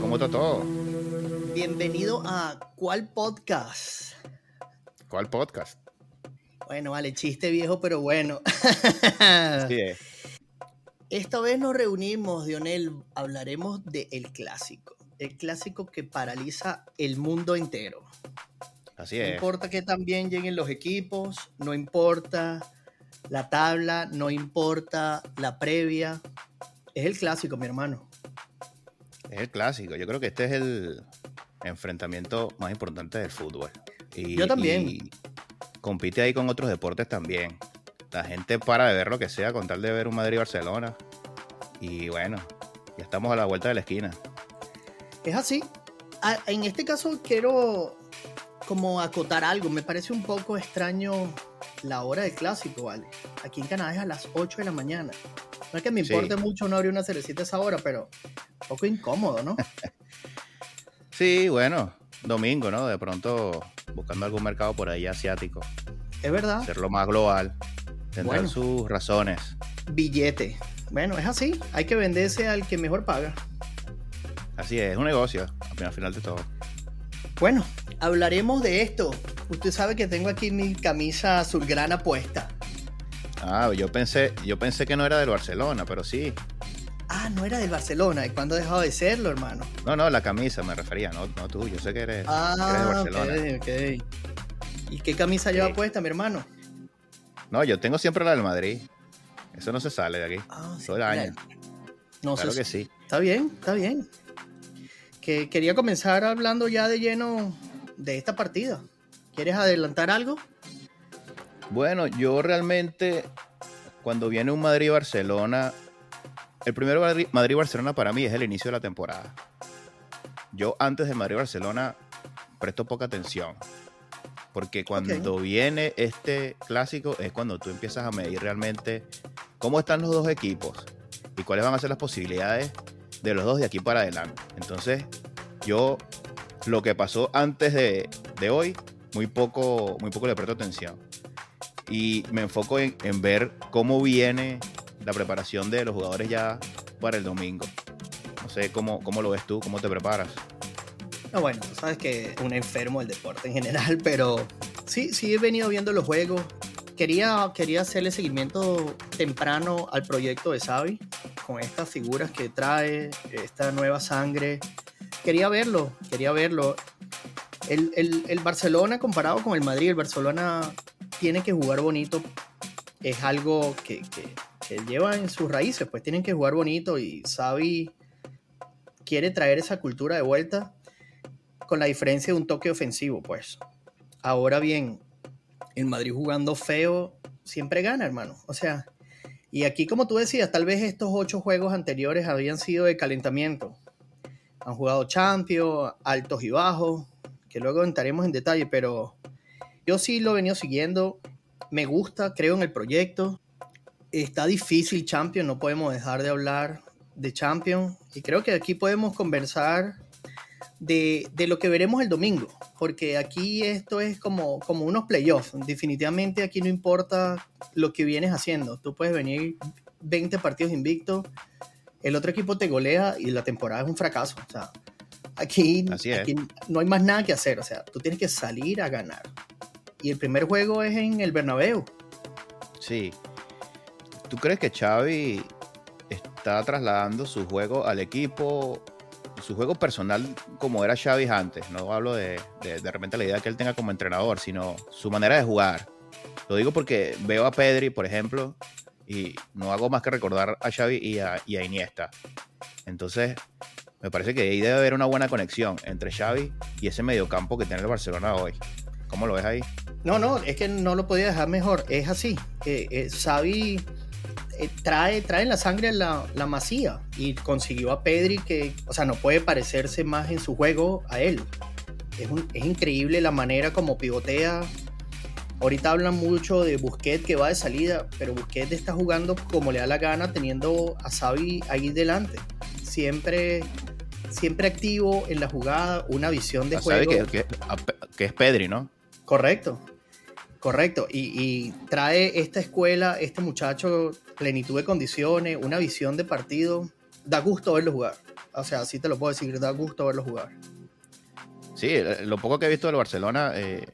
¿cómo está todo? Bienvenido a ¿Cuál podcast? ¿Cuál podcast? Bueno, vale, chiste viejo, pero bueno. Sí, es. Esta vez nos reunimos, Dionel, hablaremos de el clásico. El clásico que paraliza el mundo entero. Así No es. importa que también lleguen los equipos, no importa la tabla, no importa la previa. Es el clásico, mi hermano. Es el clásico. Yo creo que este es el enfrentamiento más importante del fútbol. Y- Yo también. y compite ahí con otros deportes también. La gente para de ver lo que sea con tal de ver un Madrid-Barcelona. Y bueno, ya estamos a la vuelta de la esquina. Es así. En este caso quiero como acotar algo. Me parece un poco extraño la hora del clásico, ¿vale? Aquí en Canadá es a las 8 de la mañana. No es que me Sí. importe mucho no abrir una cervecita a esa hora, pero un poco incómodo, ¿no? Sí, bueno, domingo, ¿no? De pronto buscando algún mercado por ahí asiático. Es verdad. Hacerlo más global. Tendrán Bueno. sus razones. Billete. Bueno, es así. Hay que venderse al que mejor paga. Así es, es un negocio, al final de todo. Bueno, hablaremos de esto. Usted sabe que tengo aquí mi camisa azulgrana puesta. Ah, yo pensé, yo pensé que no era del Barcelona, pero sí. Ah, no era del Barcelona. ¿Y cuándo ha dejado de serlo, hermano? No, no, la camisa me refería, no, no tú. Yo sé que eres, que eres de Ah, Barcelona. ok, ok. ¿Y qué camisa lleva Sí. puesta, mi hermano? No, yo tengo siempre la del Madrid. Eso no se sale de aquí. Ah, sí, Todo el año. No claro sé. que sí. Está bien, está bien. Que quería comenzar hablando ya de lleno de esta partida. ¿Quieres adelantar algo? Bueno, yo realmente, cuando viene un Madrid-Barcelona, el primero Madrid- Madrid-Barcelona para mí es el inicio de la temporada. Yo antes de Madrid-Barcelona presto poca atención. Porque cuando viene este clásico es cuando tú empiezas a medir realmente cómo están los dos equipos y cuáles van a ser las posibilidades de los dos de aquí para adelante. Entonces, yo lo que pasó antes de, de hoy, muy poco, muy poco le presto atención. Y me enfoco en, en ver cómo viene la preparación de los jugadores ya para el domingo. No sé cómo, cómo lo ves tú, cómo te preparas. No, bueno, tú sabes que un enfermo del deporte en general, pero sí, sí he venido viendo los juegos. Quería, quería hacerle seguimiento temprano al proyecto de Xavi, con estas figuras que trae, esta nueva sangre. Quería verlo, quería verlo. El, el- el Barcelona comparado con el Madrid, el Barcelona tiene que jugar bonito. Es algo que, que, lleva en sus raíces, pues tienen que jugar bonito y Xavi quiere traer esa cultura de vuelta con la diferencia de un toque ofensivo, pues. Ahora bien, el Madrid jugando feo siempre gana, hermano. O sea, y aquí como tú decías, tal vez estos ocho juegos anteriores habían sido de calentamiento. Han jugado Champions, altos y bajos, que luego entraremos en detalle, pero yo sí lo he venido siguiendo. Me gusta, creo en el proyecto. Está difícil Champions, no podemos dejar de hablar de Champions. Y creo que aquí podemos conversar de, de lo que veremos el domingo, porque aquí esto es como, como unos playoffs. Definitivamente aquí no importa lo que vienes haciendo. Tú puedes venir 20 partidos invictos, el otro equipo te golea y la temporada es un fracaso. O sea, aquí, aquí no hay más nada que hacer. O sea, tú tienes que salir a ganar. Y el primer juego es en el Bernabéu. Sí. ¿Tú crees que Xavi está trasladando su juego al equipo, su juego personal como era Xavi antes? No hablo de, de, repente la idea que él tenga como entrenador, sino su manera de jugar. Lo digo porque veo a Pedri, por ejemplo, y no hago más que recordar a Xavi y a, y a Iniesta. Entonces, me parece que ahí debe haber una buena conexión entre Xavi y ese mediocampo que tiene el Barcelona hoy. ¿Cómo lo ves ahí? No, no, es que no lo podía dejar mejor. Es así. Eh, eh, Xavi eh, trae, trae en la sangre la, la masía y consiguió a Pedri que, o sea, no puede parecerse más en su juego a él. Es, un- es increíble la manera como pivotea. Ahorita hablan mucho de Busquets que va de salida, pero Busquets está jugando como le da la gana, teniendo a Xavi ahí delante. Siempre, siempre activo en la jugada, una visión de Ah, juego. que, que es Pedri, ¿no? Correcto, correcto. Y, y trae esta escuela, este muchacho, plenitud de condiciones, una visión de partido. Da gusto verlo jugar. O sea, sí te lo puedo decir, da gusto verlo jugar. Sí, eh, lo poco que he visto del Barcelona, eh,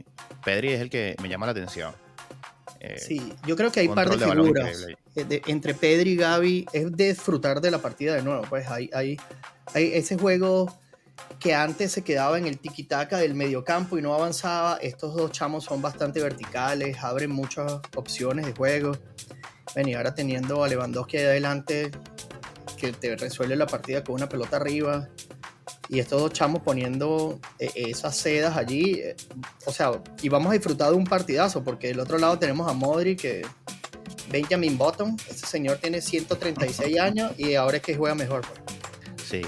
Pedri es el que me llama la atención. Eh, sí, yo creo que hay par de, figuras entre Pedri y Gaby. Es disfrutar de la partida de nuevo. Pues hay, hay, hay ese juego que antes se quedaba en el tiki-taka del mediocampo y no avanzaba. Estos dos chamos son bastante verticales, abren muchas opciones de juego. Ven, ahora teniendo a Lewandowski ahí adelante, que te resuelve la partida con una pelota arriba. Y estos dos chamos poniendo eh, esas sedas allí. Eh, o sea, y vamos a disfrutar de un partidazo, porque del otro lado tenemos a Modri, que Benjamin Button, ese señor tiene 136 años y ahora es que juega mejor. Pues. Sí,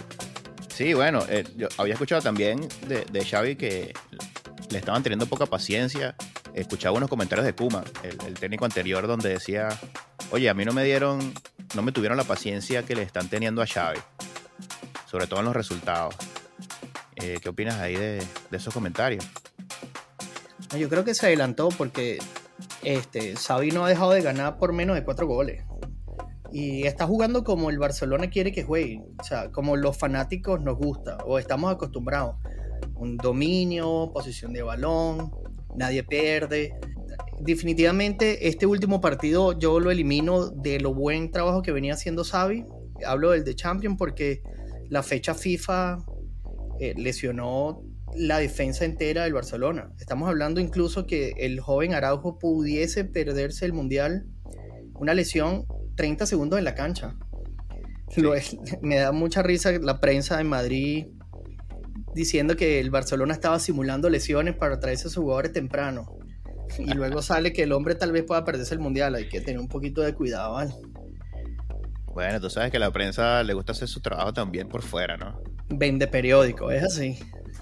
Sí, bueno, eh, yo había escuchado también de, de, Xavi que le estaban teniendo poca paciencia. Escuchaba unos comentarios de Kuma, el, técnico anterior, donde decía, oye, a mí no me dieron, no me tuvieron la paciencia que le están teniendo a Xavi, sobre todo en los resultados. Eh, ¿Qué opinas ahí de, esos comentarios? Yo creo que se adelantó porque este, Xavi no ha dejado de ganar por menos de cuatro goles y está jugando como el Barcelona quiere que juegue, o sea, como los fanáticos nos gusta o estamos acostumbrados. Un dominio, posición de balón, nadie pierde. Definitivamente este último partido yo lo elimino de lo buen trabajo que venía haciendo Xavi. Hablo del de Champions porque la fecha FIFA eh, lesionó la defensa entera del Barcelona. Estamos hablando incluso que el joven Araujo pudiese perderse el Mundial. Una lesión 30 segundos en la cancha. me da mucha risa la prensa de Madrid diciendo que el Barcelona estaba simulando lesiones para traerse a sus jugadores temprano. Y luego sale que el hombre tal vez pueda perderse el mundial. Hay que tener un poquito de cuidado, ¿vale? Bueno, tú sabes que a la prensa le gusta hacer su trabajo también por fuera, ¿no? Vende periódico, es así.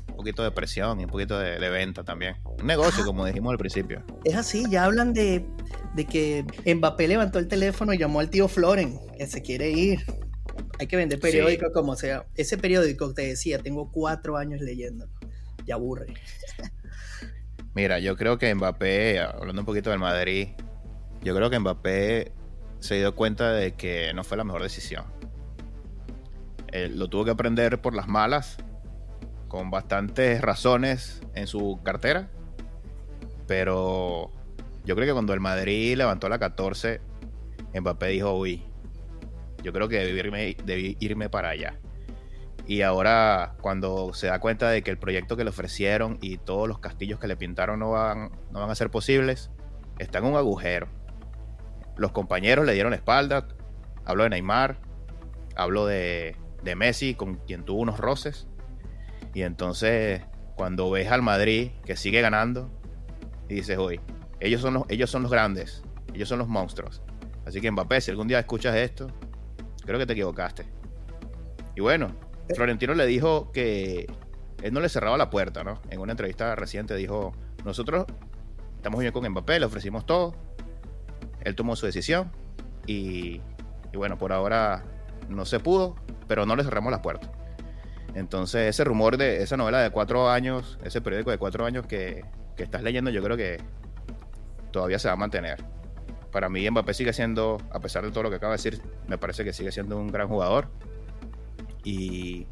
Un poquito de presión y un poquito de, venta también. Un negocio, como dijimos al principio. Es así, ya hablan de de que Mbappé levantó el teléfono y llamó al tío Floren, que se quiere ir. Hay que vender periódico como sea. Ese periódico te decía, tengo cuatro años leyendo. Ya aburre. Mira, yo creo que Mbappé, hablando un poquito del Madrid, yo creo que Mbappé se dio cuenta de que no fue la mejor decisión. lo tuvo que aprender por las malas, con bastantes razones en su cartera, pero yo creo que cuando el Madrid levantó la 14, Mbappé dijo, uy, yo creo que debí irme, debí irme para allá. Y ahora cuando se da cuenta de que el proyecto que le ofrecieron y todos los castillos que le pintaron no van, no van a ser posibles, está en un agujero. Los compañeros le dieron la espalda. Hablo de Neymar, hablo de, de Messi, con quien tuvo unos roces. Y entonces, cuando ves al Madrid que sigue ganando, y dices, uy, ellos son los, ellos son los grandes. Ellos son los monstruos. Así que Mbappé, si algún día escuchas esto, creo que te equivocaste. Y bueno, eh. Florentino le dijo que él no le cerraba la puerta, ¿no? En una entrevista reciente dijo, nosotros estamos bien con Mbappé, le ofrecimos todo. Él tomó su decisión y, y bueno, por ahora no se pudo, pero no le cerramos la puerta. Entonces, ese rumor de esa novela de cuatro años, ese periódico de cuatro años que, que estás leyendo, yo creo que todavía se va a mantener. Para mí Mbappé sigue siendo, a pesar de todo lo que acaba de decir, me parece que sigue siendo un gran jugador y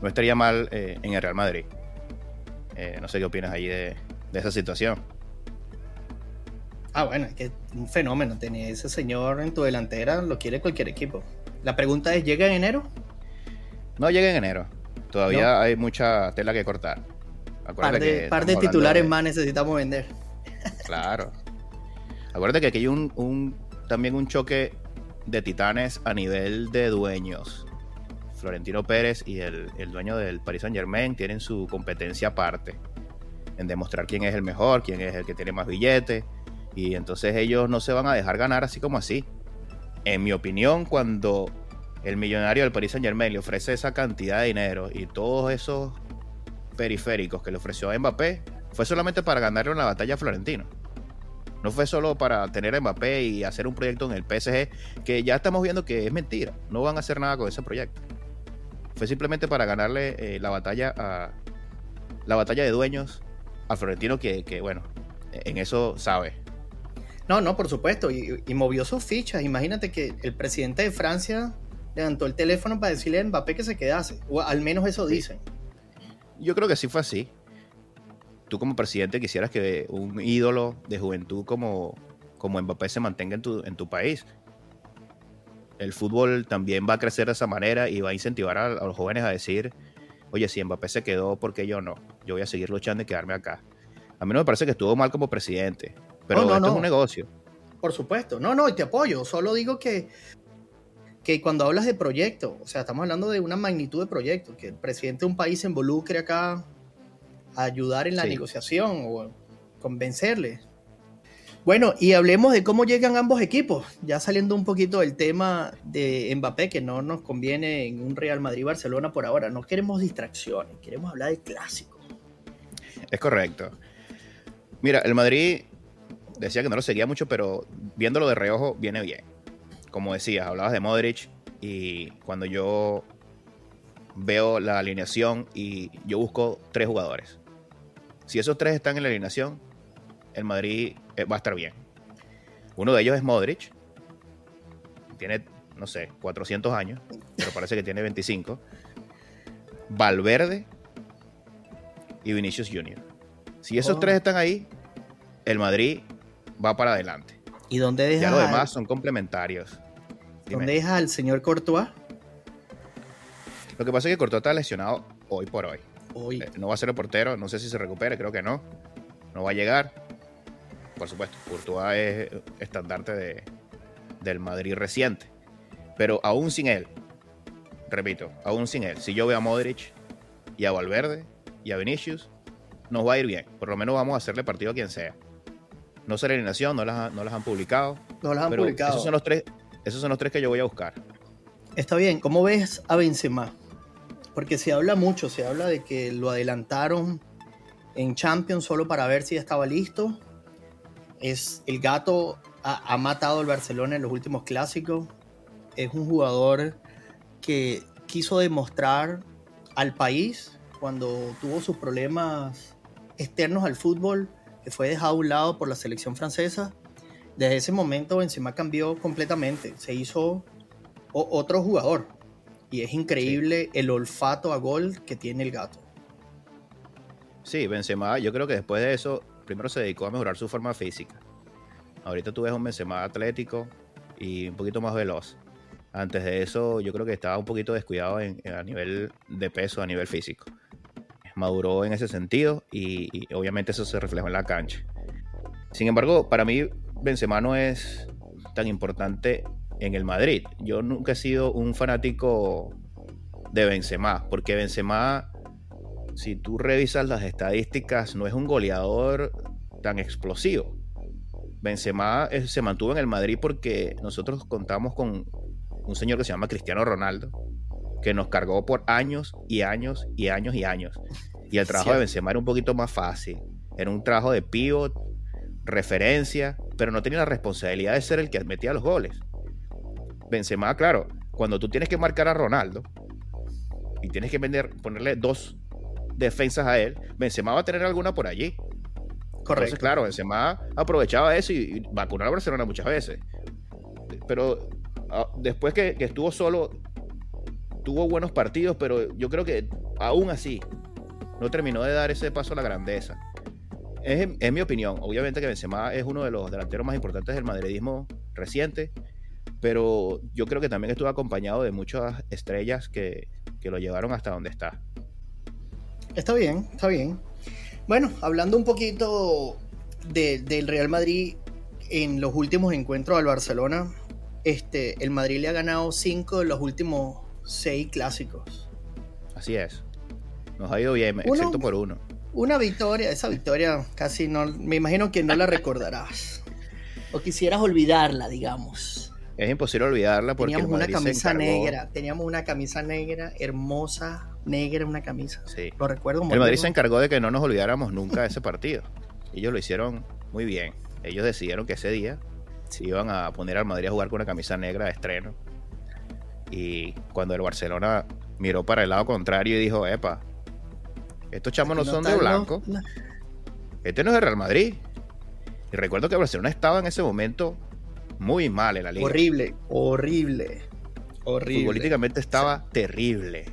no estaría mal eh, en el Real Madrid. Eh, no sé qué opinas ahí de, esa situación. Ah, bueno, es que un fenómeno tener ese señor en tu delantera, lo quiere cualquier equipo. La pregunta es, ¿llega en enero? No llega en enero. Todavía hay mucha tela que cortar. par de, par de titulares más necesitamos vender. Claro. Acuérdate que aquí hay un, también un choque de titanes a nivel de dueños. Florentino Pérez y el, dueño del Paris Saint Germain tienen su competencia aparte en demostrar quién es el mejor, quién es el que tiene más billetes. Y entonces ellos no se van a dejar ganar así como así. En mi opinión, cuando el millonario del Paris Saint Germain le ofrece esa cantidad de dinero y todos esos periféricos que le ofreció a Mbappé, fue solamente para ganarle una batalla a Florentino. No fue solo para tener a Mbappé y hacer un proyecto en el PSG, que ya estamos viendo que es mentira. No van a hacer nada con ese proyecto. Fue simplemente para ganarle eh, la batalla a la batalla de dueños al Florentino, que, bueno, en eso sabe. No, no, por supuesto. Y, movió sus fichas. Imagínate que el presidente de Francia levantó el teléfono para decirle a Mbappé que se quedase. O al menos eso dicen. Yo creo que sí fue así. Tú como presidente quisieras que un ídolo de juventud como, como Mbappé se mantenga en tu, en tu país. El fútbol también va a crecer de esa manera y va a incentivar a, a los jóvenes a decir, oye, si Mbappé se quedó, ¿por qué yo no? Yo voy a seguir luchando y quedarme acá. A mí no me parece que estuvo mal como presidente, pero No, no, esto es un negocio. Por supuesto. No, no, y te apoyo. Solo digo que, que cuando hablas de proyecto, o sea, estamos hablando de una magnitud de proyecto, que el presidente de un país se involucre acá a ayudar en la Sí. negociación o convencerle. Bueno, y hablemos de cómo llegan ambos equipos, ya saliendo un poquito del tema de Mbappé, que no nos conviene en un Real Madrid-Barcelona por ahora. No queremos distracciones, queremos hablar del clásico. Es correcto. Mira, el Madrid decía que no lo seguía mucho, pero viéndolo de reojo viene bien. Como decías, hablabas de Modric y cuando yo veo la alineación y yo busco tres jugadores. Si esos tres están en la alineación, el Madrid eh, va a estar bien. Uno de ellos es Modric. Tiene, no sé, 400 años, pero parece que tiene 25. Valverde y Vinicius Jr. Si esos Oh. tres están ahí, el Madrid va para adelante. ¿Y dónde dejas, Ya lo al- demás son complementarios. Dime. dónde dejas al señor Courtois? Lo que pasa es que Courtois está lesionado hoy por hoy. Hoy. Eh, No va a ser el portero, no sé si se recupere, creo que no. No va a llegar. Por supuesto, Courtois es estandarte de, del Madrid reciente. Pero aún sin él, repito, aún sin él, si yo veo a Modric y a Valverde y a Vinicius, nos va a ir bien. Por lo menos vamos a hacerle partido a quien sea. No sé la alineación, no las, no las han publicado. No las han pero publicado. esos son los tres, esos son los tres que yo voy a buscar. Está bien, ¿cómo ves a Benzema? Porque se habla mucho, se habla de que lo adelantaron en Champions solo para ver si ya estaba listo. Es el gato ha, ha matado al Barcelona en los últimos clásicos. Es un jugador que quiso demostrar al país cuando tuvo sus problemas externos al fútbol, que fue dejado a un lado por la selección francesa. Desde ese momento Benzema cambió completamente, se hizo otro jugador. Y es increíble el olfato a gol que tiene el gato. Sí, Benzema, yo creo que después de eso, primero se dedicó a mejorar su forma física. Ahorita tú ves un Benzema atlético y un poquito más veloz. Antes de eso, yo creo que estaba un poquito descuidado en- en- a nivel de peso, a nivel físico. Maduró en ese sentido y, y obviamente eso se reflejó en la cancha. Sin embargo, para mí, Benzema no es tan importante en el Madrid. Yo nunca he sido un fanático de Benzema, porque Benzema si tú revisas las estadísticas, no es un goleador tan explosivo. Benzema eh, se mantuvo en el Madrid porque nosotros contamos con un señor que se llama Cristiano Ronaldo, que nos cargó por años y años y años y años. Y el trabajo de. Benzema era un poquito más fácil. Era un trabajo de pivot, referencia, pero no tenía la responsabilidad de ser el que metía los goles. Benzema, claro, cuando tú tienes que marcar a Ronaldo y tienes que vender, ponerle dos defensas a él, Benzema va a tener alguna por allí. Entonces, Correcto. claro, Benzema aprovechaba eso y, vacunó a Barcelona muchas veces. Pero ah, después que, que estuvo solo, tuvo buenos partidos, pero yo creo que aún así no terminó de dar ese paso a la grandeza. Es, es mi opinión. Obviamente que Benzema es uno de los delanteros más importantes del madridismo reciente, pero yo creo que también estuvo acompañado de muchas estrellas que, que lo llevaron hasta donde está. Está bien, está bien. Bueno, hablando un poquito de- del Real Madrid en los últimos encuentros al Barcelona, este, el Madrid le ha ganado cinco de los últimos seis clásicos. Así es. Nos ha ido bien, Uno- excepto por uno. Una victoria, esa victoria casi no, me imagino que no la recordarás. O quisieras olvidarla, digamos. Es imposible olvidarla porque teníamos una camisa negra, teníamos una camisa negra, hermosa, negra una camisa. Sí. Lo recuerdo como El Madrid se encargó de que no nos olvidáramos nunca de ese partido. Ellos lo hicieron muy bien. Ellos decidieron que ese día se iban a poner al Madrid a jugar con una camisa negra de estreno. Y cuando el Barcelona miró para el lado contrario y dijo, epa, estos chamos no son de blanco, este no es el Real Madrid. Y recuerdo que el Barcelona estaba en ese momento muy mal en la liga. Horrible, horrible. Horrible. Futbolísticamente estaba terrible.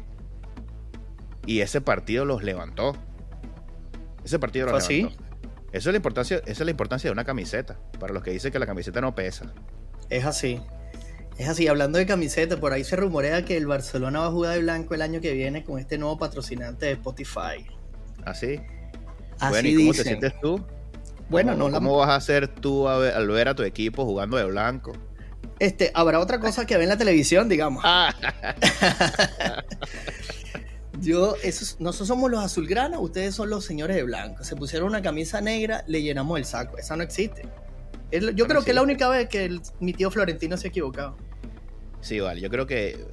Y ese partido los levantó. Ese partido los ¿Fue así? levantó. Eso es la importancia, esa es la importancia de una camiseta. Para los que dicen que la camiseta no pesa. Es así. Es así, hablando de camiseta, por ahí se rumorea que el Barcelona va a jugar de blanco el año que viene con este nuevo patrocinante de Spotify. Así. Así bueno, ¿y cómo te sientes tú? Bueno, ¿Cómo, no la- ¿Cómo vas a hacer tú a ver- al ver a tu equipo jugando de blanco? Este, habrá otra cosa que ve en la televisión, digamos. Ah, Yo, esos, nosotros somos los azulgranas, ustedes son los señores de blanco. Se pusieron una camisa negra, le llenamos el saco. Esa no existe. Es yo No creo que es la única vez que el- mi tío Florentino se ha equivocado. Sí, vale. Yo creo que.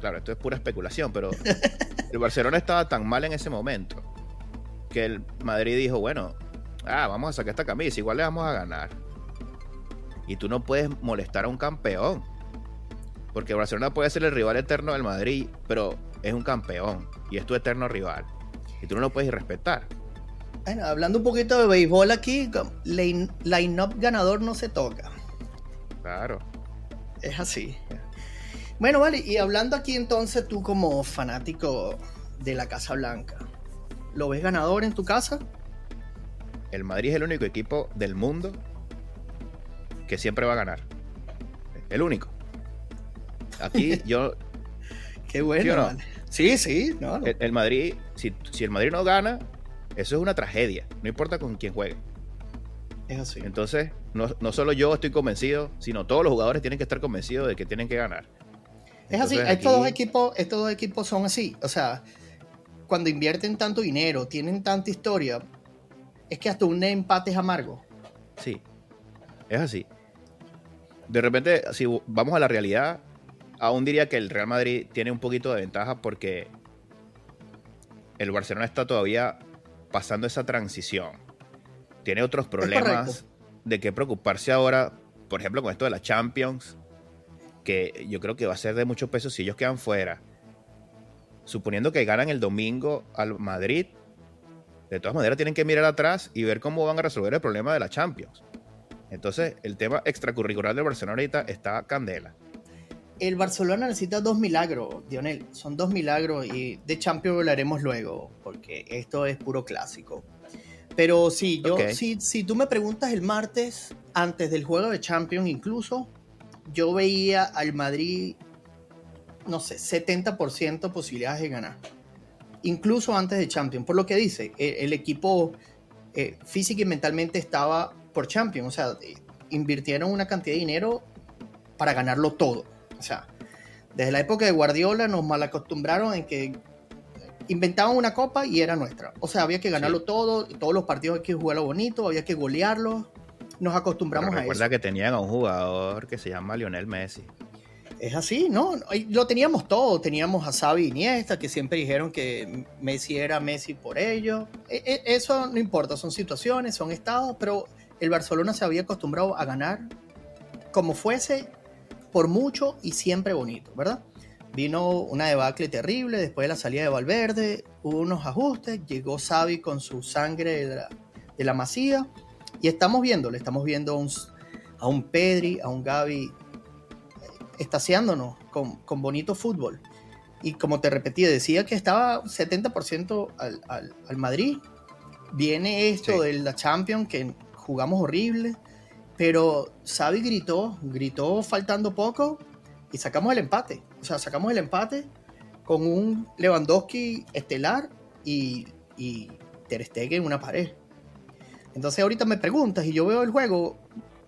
Claro, esto es pura especulación, pero el Barcelona estaba tan mal en ese momento que el Madrid dijo: Bueno, ah, vamos a sacar esta camisa, igual le vamos a ganar. Y tú no puedes molestar a un campeón. Porque el Barcelona puede ser el rival eterno del Madrid, pero es un campeón y es tu eterno rival. Y tú no lo puedes respetar. Bueno, hablando un poquito de béisbol aquí, line- line-up ganador no se toca. Claro. Es así. Bueno, vale, y hablando aquí entonces tú como fanático de la Casa Blanca, ¿lo ves ganador en tu casa? El Madrid es el único equipo del mundo que siempre va a ganar. El único. Aquí yo, Qué bueno, ¿Sí no? Sí, sí, no, no. el, el Madrid, si, si el Madrid no gana, eso es una tragedia. No importa con quién juegue. es así. Entonces, no, no solo yo estoy convencido, sino todos los jugadores tienen que estar convencidos de que tienen que ganar. Es así, estos, dos equipos, estos dos equipos son así. O sea, cuando invierten tanto dinero, tienen tanta historia, es que hasta un empate es amargo. Sí, es así. De repente, si vamos a la realidad, aún diría que el Real Madrid tiene un poquito de ventaja porque el Barcelona está todavía pasando esa transición. Tiene otros problemas de qué preocuparse ahora, por ejemplo, con esto de la Champions, que yo creo que va a ser de mucho peso si ellos quedan fuera. Suponiendo que ganan el domingo al Madrid, de todas maneras tienen que mirar atrás y ver cómo van a resolver el problema de la Champions. Entonces, el tema extracurricular del Barcelona ahorita está candela. El Barcelona necesita dos milagros, Dionel. Son dos milagros y de Champions hablaremos luego, porque esto es puro clásico. Pero sí, yo, si, si tú me preguntas el martes, antes del juego de Champions incluso, yo veía al Madrid, no sé, 70% posibilidades de ganar. Incluso antes de Champions. Por lo que dice, el, el equipo eh, física y mentalmente estaba por Champions. O sea, eh, invirtieron una cantidad de dinero para ganarlo todo. O sea, desde la época de Guardiola nos malacostumbraron en que inventaban una copa y era nuestra. O sea, había que ganarlo Sí. todo, todos los partidos había que jugarlo bonito, había que golearlo. Nos acostumbramos a recuerda eso. que tenían a un jugador que se llama Lionel Messi. Es así, ¿no? Lo teníamos todo. Teníamos a Xavi Iniesta, que siempre dijeron que Messi era Messi por ello. E- e- Eso no importa, son situaciones, son estados, pero el Barcelona se había acostumbrado a ganar como fuese, por mucho y siempre bonito, ¿verdad? Vino una debacle terrible después de la salida de Valverde, hubo unos ajustes, llegó Xavi con su sangre de la, de la masía y estamos viéndole, estamos viendo un, a un Pedri, a un Gavi estaciándonos con, con bonito fútbol. Y como te repetí, decía que estaba 70% al, al, al Madrid. Viene esto Sí. de la Champions, que jugamos horrible, pero Xavi gritó, gritó faltando poco y sacamos el empate. O sea, sacamos el empate con un Lewandowski estelar y, y Ter Stegen en una pared. Entonces ahorita me preguntas y yo veo el juego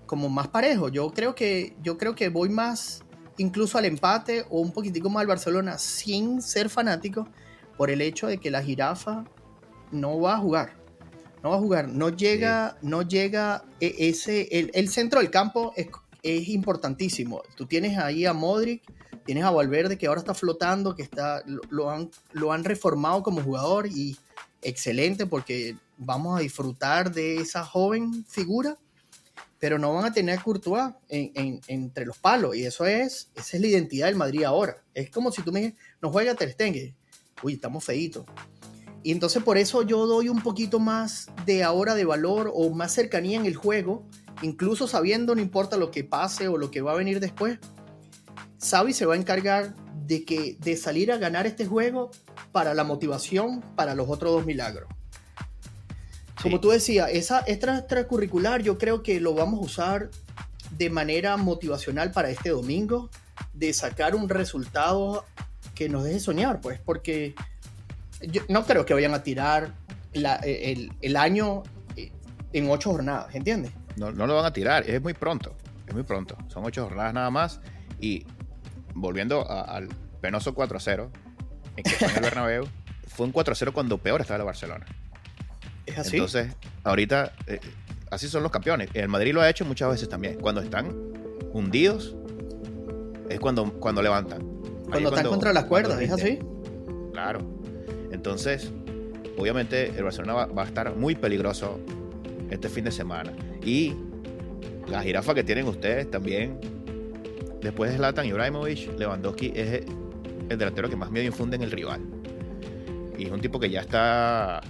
como más parejo. Yo creo que, yo creo que voy más incluso al empate o un poquitico más al Barcelona sin ser fanático por el hecho de que la jirafa no va a jugar. No va a jugar. No llega, no llega e- ese. El, el centro del campo es, es importantísimo. Tú tienes ahí a Modric, tienes a Valverde que ahora está flotando, que está, lo, lo han, lo han reformado como jugador y excelente porque vamos a disfrutar de esa joven figura pero no van a tener a Courtois en- en- entre los palos. Y eso es, esa es la identidad del Madrid ahora. Es como si tú me no juega Ter Stegen. Uy, estamos feitos. Y entonces por eso yo doy un poquito más de ahora de valor o más cercanía en el juego, incluso sabiendo, no importa lo que pase o lo que va a venir después, Xavi se va a encargar de, que, de salir a ganar este juego para la motivación para los otros dos milagros. Como tú decías, esa extracurricular yo creo que lo vamos a usar de manera motivacional para este domingo, de sacar un resultado que nos deje soñar, pues, porque yo no creo que vayan a tirar el, el, año en ocho jornadas, ¿entiendes? No, no lo van a tirar, es muy pronto, es muy pronto. Son ocho jornadas nada más y volviendo al penoso 4-0 en que fue en el Bernabéu, fue un 4-0 cuando peor estaba el Barcelona. Es así. Entonces, ahorita, eh, así son los campeones. El Madrid lo ha hecho muchas veces también. Cuando están hundidos, es cuando, cuando levantan. Cuando, están contra las cuerdas, es así. Claro. Entonces, obviamente, el Barcelona va, a estar muy peligroso este fin de semana. Y la jirafa que tienen ustedes también, después de Zlatan Ibrahimovic, Lewandowski es el delantero que más miedo infunde en el rival. Y es un tipo que ya está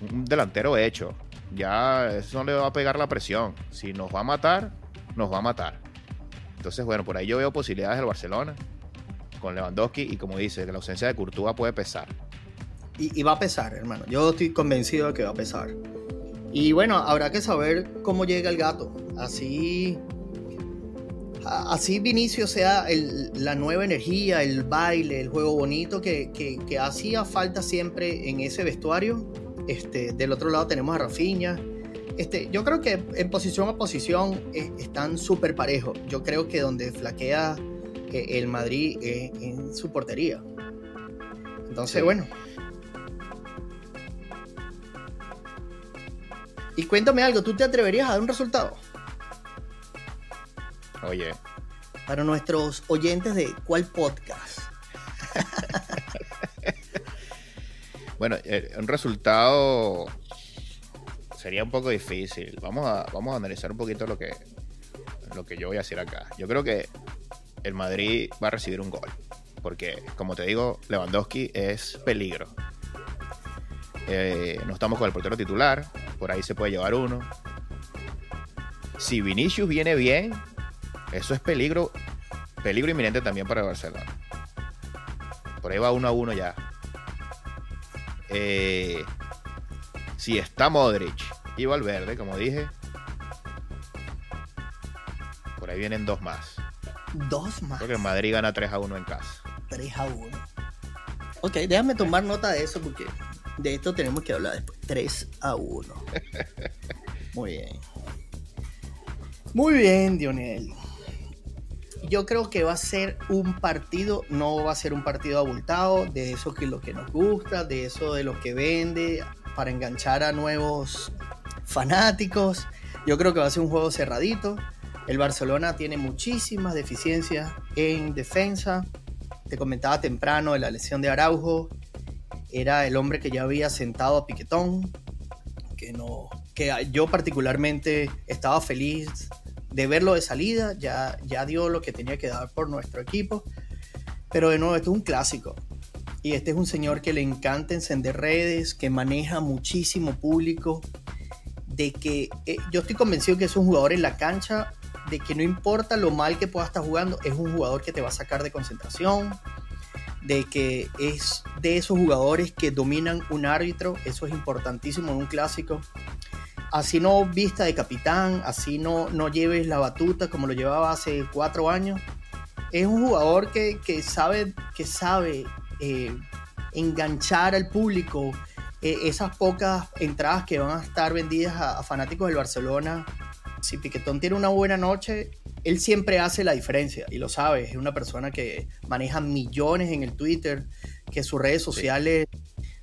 un delantero hecho. Ya eso no le va a pegar la presión. Si nos va a matar, nos va a matar. Entonces, bueno, por ahí yo veo posibilidades del Barcelona con Lewandowski y como dice, la ausencia de Courtois puede pesar. Y, va a pesar, hermano. Yo estoy convencido de que va a pesar. Y bueno, habrá que saber cómo llega el gato. Así así Vinicio sea la nueva energía, el baile, el juego bonito que, que, hacía falta siempre en ese vestuario. Este, del otro lado tenemos a Rafinha. Este, yo creo que en posición a posición eh, están súper parejos. Yo creo que donde flaquea eh, el Madrid es en su portería. Entonces, bueno. Y cuéntame algo, ¿tú te atreverías a dar un resultado? Oye. Para nuestros oyentes de cuál podcast. Bueno, eh, un resultado sería un poco difícil. Vamos a, vamos a analizar un poquito lo que, lo que yo voy a decir acá. Yo creo que el Madrid va a recibir un gol. Porque, como te digo, Lewandowski es peligro. Eh, no estamos con el portero titular. Por ahí se puede llevar uno. Si Vinicius viene bien, eso es peligro, peligro inminente también para Barcelona. Por ahí va uno a uno ya. Eh, si está Modric y Valverde, como dije, por ahí vienen dos más. Dos más. Creo que Madrid gana 3 a 1 en casa. 3 a 1. Ok, déjame tomar nota de eso porque de esto tenemos que hablar después. 3 a 1. Muy bien. Muy bien, Dionel yo creo que va a ser un partido, no va a ser un partido abultado, de eso que lo que nos gusta, de eso de lo que vende, para enganchar a nuevos fanáticos. Yo creo que va a ser un juego cerradito. El Barcelona tiene muchísimas deficiencias en defensa. Te comentaba temprano de la lesión de Araujo. Era el hombre que ya había sentado a Piquetón, que no que yo particularmente estaba feliz de verlo de salida, ya, ya dio lo que tenía que dar por nuestro equipo. Pero de nuevo, esto es un clásico. Y este es un señor que le encanta encender redes, que maneja muchísimo público, de que eh, yo estoy convencido que es un jugador en la cancha, de que no importa lo mal que pueda estar jugando, es un jugador que te va a sacar de concentración, de que es de esos jugadores que dominan un árbitro, eso es importantísimo en un clásico así no vista de capitán, así no, no lleves la batuta como lo llevaba hace cuatro años. Es un jugador que, sabe, que sabe eh, enganchar al público. Eh, esas pocas entradas que van a estar vendidas a, fanáticos del Barcelona. Si Piquetón tiene una buena noche, él siempre hace la diferencia y lo sabe. Es una persona que maneja millones en el Twitter, que sus redes sociales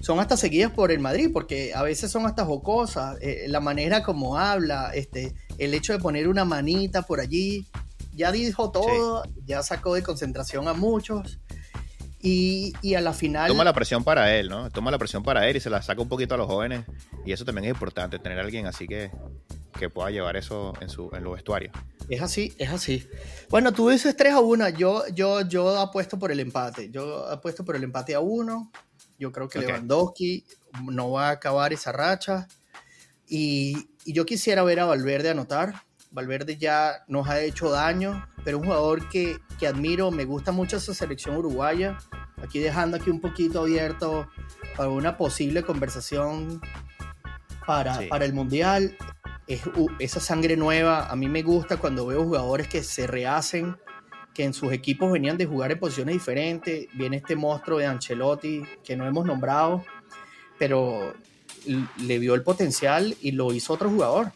son hasta seguidas por el Madrid, porque a veces son hasta jocosas, eh, la manera como habla, este, el hecho de poner una manita por allí, ya dijo todo, ya sacó de concentración a muchos. Y, y, a la final. Toma la presión para él, ¿no? Toma la presión para él y se la saca un poquito a los jóvenes. Y eso también es importante, tener a alguien así que, que pueda llevar eso en, su, en los vestuarios. Es así, es así. Bueno, tú dices 3 a 1. Yo, yo, yo apuesto por el empate. Yo apuesto por el empate a 1. Yo creo que Lewandowski no va a acabar esa racha. Y, yo quisiera ver a Valverde anotar. Valverde ya nos ha hecho daño, pero un jugador que, que admiro, me gusta mucho esa selección uruguaya. Aquí dejando aquí un poquito abierto para una posible conversación para, Sí. para el Mundial. Es, esa sangre nueva, a mí me gusta cuando veo jugadores que se rehacen, que en sus equipos venían de jugar en posiciones diferentes. Viene este monstruo de Ancelotti, que no hemos nombrado, pero le vio el potencial y lo hizo otro jugador.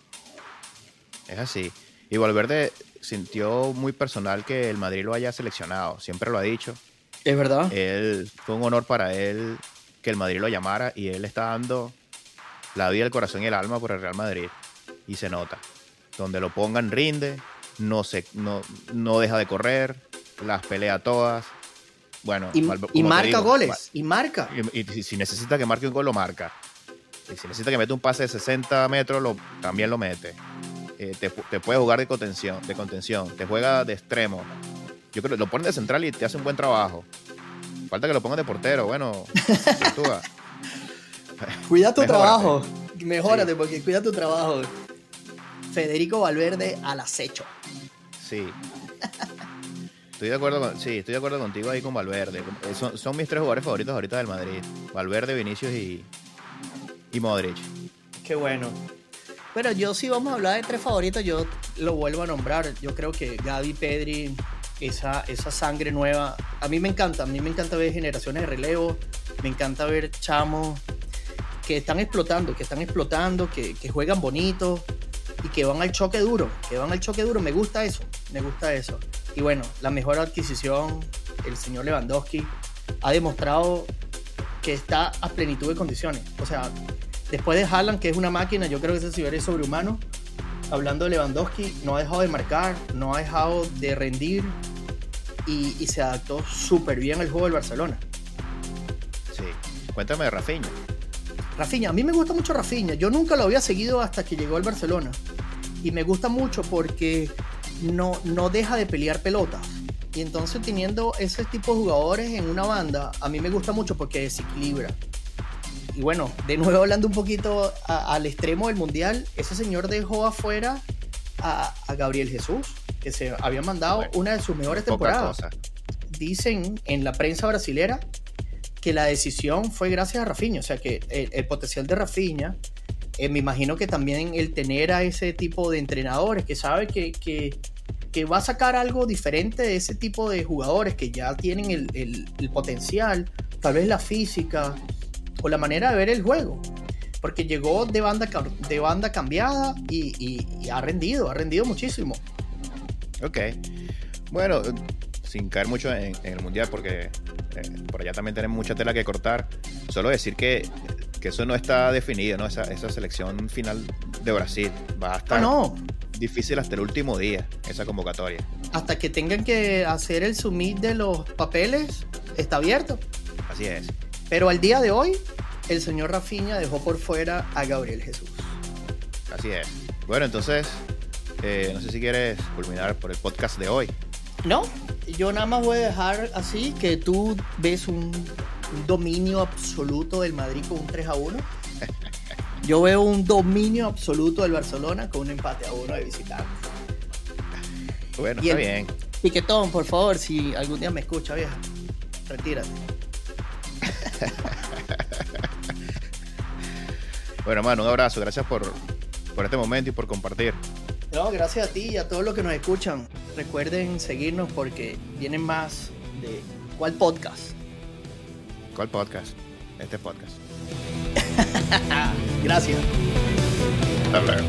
Es así. Y Valverde sintió muy personal que el Madrid lo haya seleccionado. Siempre lo ha dicho. Es verdad. Él fue un honor para él que el Madrid lo llamara y él está dando la vida, el corazón y el alma por el Real Madrid. Y se nota. Donde lo pongan rinde, no se, no, no deja de correr, las pelea todas. Bueno, y, marca digo, goles, y marca. Y, y si- si necesita que marque un gol, lo marca. Y si necesita que mete un pase de 60 metros, lo, también lo mete. Eh, te, te puede jugar de contención, de contención, te juega de extremo. Yo creo que lo ponen de central y te hace un buen trabajo. Falta que lo pongan de portero, bueno. Cuida tu Mejórate. trabajo. Mejórate Sí. porque cuida tu trabajo. Federico Valverde al acecho. Sí. Estoy de acuerdo con, sí, estoy de acuerdo contigo ahí con Valverde. Eh, Son, son mis tres jugadores favoritos ahorita del Madrid. Valverde, Vinicius y, y Modric. Qué bueno. Pero yo sí vamos a hablar de tres favoritos, yo lo vuelvo a nombrar. Yo creo que Gaby, Pedri, esa, esa sangre nueva, a mí me encanta, a mí me encanta ver generaciones de relevo, me encanta ver chamos que están explotando, que están explotando, que juegan bonito y que van al choque duro, que van al choque duro, me gusta eso, me gusta eso. Y bueno, la mejor adquisición, el señor Lewandowski, ha demostrado que está a plenitud de condiciones. O sea, después de Haaland, que es una máquina, yo creo que ese señor es sobrehumano. Hablando de Lewandowski, no ha dejado de marcar, no ha dejado de rendir y, y se adaptó súper bien al juego del Barcelona. Sí. Cuéntame de Rafinha. Rafinha, a mí me gusta mucho Rafinha. Yo nunca lo había seguido hasta que llegó al Barcelona. Y me gusta mucho porque no, no deja de pelear pelotas. Y entonces teniendo ese tipo de jugadores en una banda, a mí me gusta mucho porque desequilibra. Y bueno, de nuevo hablando un poquito a- al extremo del Mundial, ese señor dejó afuera a, a Gabriel Jesús, que se había mandado Bueno, una de sus mejores temporadas cosa. dicen en la prensa brasilera que la decisión fue gracias a Rafinha, o sea que el, potencial de Rafinha, eh, me imagino que también el tener a ese tipo de entrenadores que sabe que, que, va a sacar algo diferente de ese tipo de jugadores que ya tienen el, el- potencial, tal vez la física o la manera de ver el juego. Porque llegó de banda, de banda cambiada y, ha rendido, ha rendido muchísimo. Ok. Bueno, sin caer mucho en, en el mundial, porque por allá también tenemos mucha tela que cortar. Solo decir que, que eso no está definido, ¿no? Esa, esa selección final de Brasil va a estar Ah, no, difícil hasta el último día, esa convocatoria. hasta que tengan que hacer el submit de los papeles, está abierto. Así es. Pero al día de hoy, el señor Rafinha dejó por fuera a Gabriel Jesús. Así es. Bueno, entonces, eh, no sé si quieres culminar por el podcast de hoy. No, yo nada más voy a dejar así que tú ves un, un dominio absoluto del Madrid con un 3 a 1. Yo veo un dominio absoluto del Barcelona con un empate a 1 de visitante. Bueno, Y está el- bien. Piquetón, por favor, si algún día me escucha, vieja, retírate. Bueno, hermano, un abrazo. Gracias por, por este momento y por compartir. No, gracias a ti y a todos los que nos escuchan. Recuerden seguirnos porque vienen más de cuál podcast. ¿Cuál podcast? Este podcast. Gracias. Hasta luego.